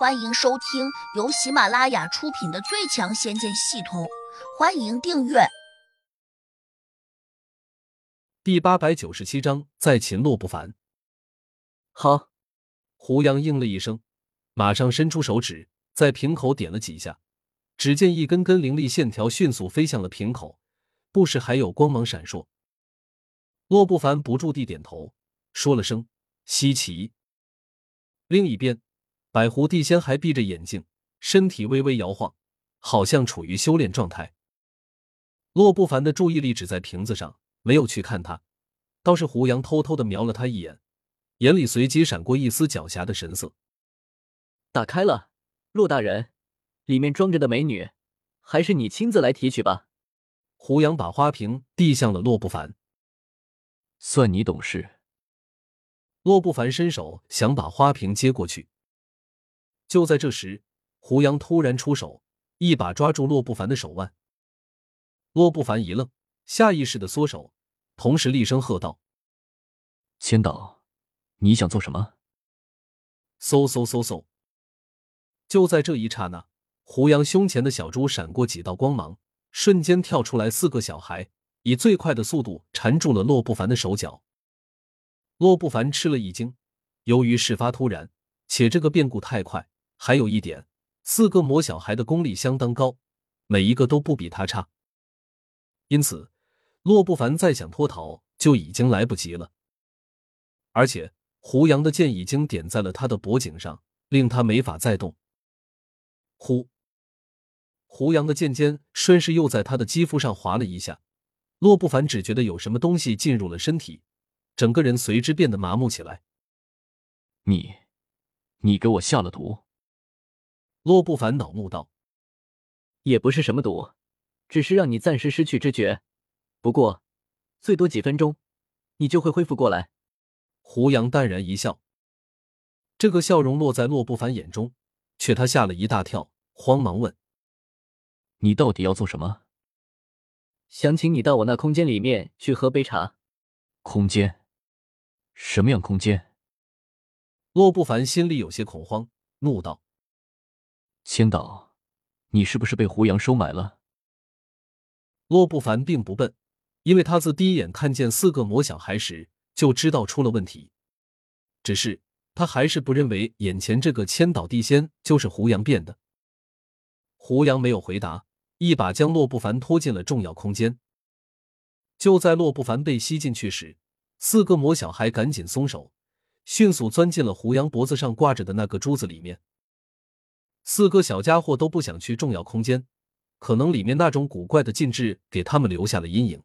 欢迎收听由喜马拉雅出品的《最强仙剑系统》，欢迎订阅。第八百九十七章，再擒洛不凡。好，胡杨应了一声，马上伸出手指，在瓶口点了几下，只见一根根凌厉线条迅速飞向了瓶口，不时还有光芒闪烁。洛不凡不住地点头，说了声“稀奇”。另一边。百狐地仙还闭着眼睛，身体微微摇晃，好像处于修炼状态。洛不凡的注意力只在瓶子上，没有去看他，倒是胡杨偷偷的瞄了他一眼，眼里随即闪过一丝狡黠的神色。打开了，洛大人，里面装着的美女，还是你亲自来提取吧。胡杨把花瓶递向了洛不凡，算你懂事。洛不凡伸手想把花瓶接过去。就在这时，胡杨突然出手，一把抓住洛不凡的手腕。洛不凡一愣，下意识的缩手，同时厉声喝道：“千岛，你想做什么？”嗖嗖嗖嗖！就在这一刹那，胡杨胸前的小猪闪过几道光芒，瞬间跳出来四个小孩，以最快的速度缠住了洛不凡的手脚。洛不凡吃了一惊，由于事发突然，且这个变故太快。还有一点，四个魔小孩的功力相当高，每一个都不比他差，因此洛不凡再想脱逃就已经来不及了。而且胡杨的剑已经点在了他的脖颈上，令他没法再动。呼，胡杨的剑尖顺势又在他的肌肤上划了一下，洛不凡只觉得有什么东西进入了身体，整个人随之变得麻木起来。你，你给我下了毒！洛不凡恼怒道：“也不是什么毒，只是让你暂时失去知觉。不过，最多几分钟，你就会恢复过来。”胡杨淡然一笑，这个笑容落在洛不凡眼中，却他吓了一大跳，慌忙问：“你到底要做什么？”“想请你到我那空间里面去喝杯茶。”“空间？什么样空间？”洛不凡心里有些恐慌，怒道。千岛，你是不是被胡杨收买了？洛不凡并不笨，因为他自第一眼看见四个魔小孩时就知道出了问题。只是他还是不认为眼前这个千岛地仙就是胡杨变的。胡杨没有回答，一把将洛不凡拖进了重要空间。就在洛不凡被吸进去时，四个魔小孩赶紧松手，迅速钻进了胡杨脖子上挂着的那个珠子里面。四个小家伙都不想去重要空间，可能里面那种古怪的禁制给他们留下了阴影。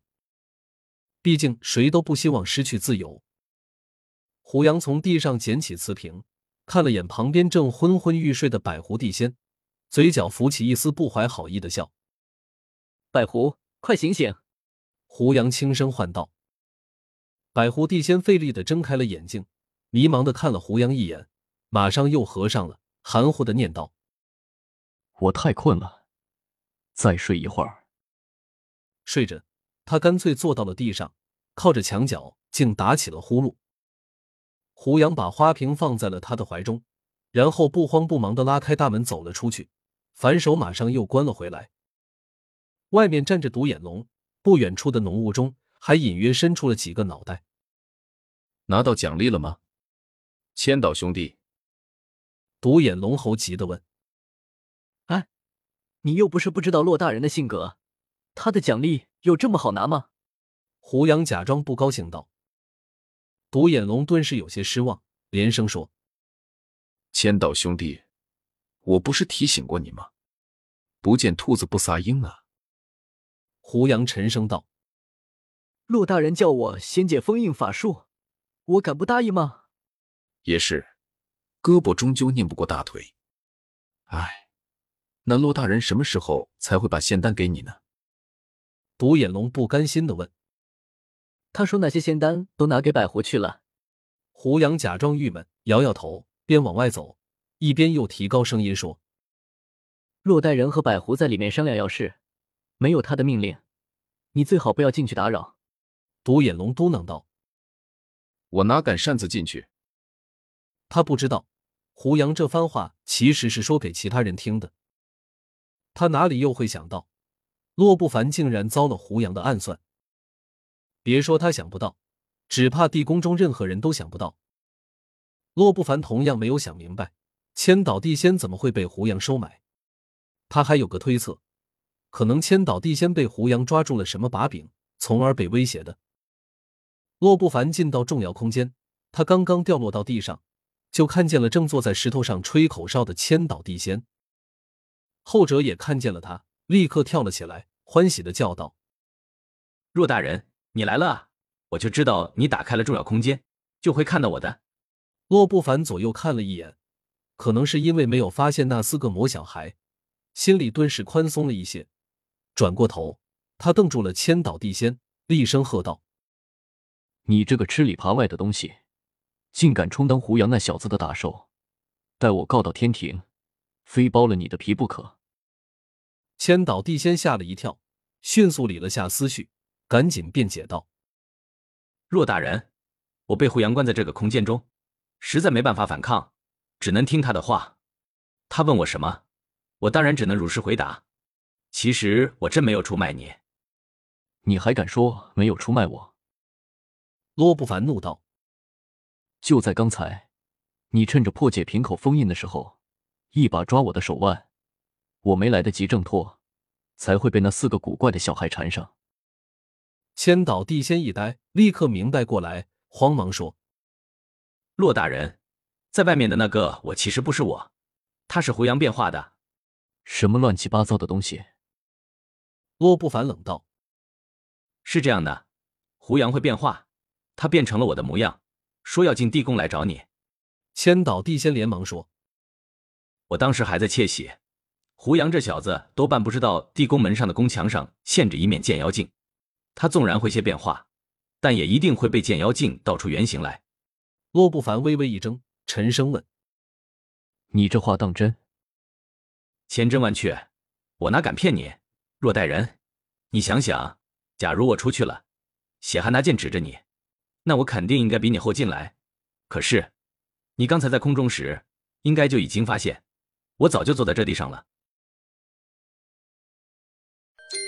毕竟谁都不希望失去自由。胡杨从地上捡起瓷瓶，看了眼旁边正昏昏欲睡的百狐地仙，嘴角浮起一丝不怀好意的笑：“百狐，快醒醒！”胡杨轻声唤道。百狐地仙费力的睁开了眼睛，迷茫的看了胡杨一眼，马上又合上了，含糊的念道。我太困了，再睡一会儿。睡着，他干脆坐到了地上，靠着墙角，竟打起了呼噜。胡杨把花瓶放在了他的怀中，然后不慌不忙的拉开大门走了出去，反手马上又关了回来。外面站着独眼龙，不远处的浓雾中还隐约伸出了几个脑袋。拿到奖励了吗，千岛兄弟？独眼龙猴急的问。你又不是不知道骆大人的性格，他的奖励有这么好拿吗？胡杨假装不高兴道。独眼龙顿时有些失望，连声说：“千岛兄弟，我不是提醒过你吗？不见兔子不撒鹰啊！”胡杨沉声道：“骆大人叫我先解封印法术，我敢不答应吗？”也是，胳膊终究拧不过大腿。唉。那骆大人什么时候才会把仙丹给你呢？独眼龙不甘心的问。他说那些仙丹都拿给百狐去了。胡杨假装郁闷，摇摇头，边往外走，一边又提高声音说：“骆大人和百狐在里面商量要事，没有他的命令，你最好不要进去打扰。”独眼龙嘟囔道：“我哪敢擅自进去？”他不知道，胡杨这番话其实是说给其他人听的。他哪里又会想到，洛不凡竟然遭了胡杨的暗算？别说他想不到，只怕地宫中任何人都想不到。洛不凡同样没有想明白，千岛地仙怎么会被胡杨收买？他还有个推测，可能千岛地仙被胡杨抓住了什么把柄，从而被威胁的。洛不凡进到重要空间，他刚刚掉落到地上，就看见了正坐在石头上吹口哨的千岛地仙。后者也看见了他，立刻跳了起来，欢喜的叫道：“若大人，你来了！我就知道你打开了重要空间，就会看到我的。”洛不凡左右看了一眼，可能是因为没有发现那四个魔小孩，心里顿时宽松了一些。转过头，他瞪住了千岛地仙，厉声喝道：“你这个吃里扒外的东西，竟敢充当胡杨那小子的打手！待我告到天庭，非剥了你的皮不可！”千岛地仙吓了一跳，迅速理了下思绪，赶紧辩解道：“若大人，我被胡杨关在这个空间中。”实在没办法反抗，只能听他的话。他问我什么，我当然只能如实回答。其实我真没有出卖你。你还敢说没有出卖我？洛不凡怒道：“就在刚才，你趁着破解瓶口封印的时候，一把抓我的手腕，我没来得及挣脱，才会被那四个古怪的小孩缠上。”千岛地仙一呆，立刻明白过来，慌忙说。骆大人，在外面的那个我其实不是我，他是胡杨变化的。什么乱七八糟的东西？洛不凡冷道：“是这样的，胡杨会变化，他变成了我的模样，说要进地宫来找你。”千岛地仙连忙说：“我当时还在窃喜，胡杨这小子多半不知道地宫门上的宫墙上嵌着一面剑妖镜，他纵然会些变化，但也一定会被剑妖镜道出原形来。”洛不凡微微一怔，沉声问：“你这话当真？”千真万确，我哪敢骗你？若带人，你想想，假如我出去了，血汗拿剑指着你，那我肯定应该比你后进来。可是，你刚才在空中时，应该就已经发现，我早就坐在这地上了。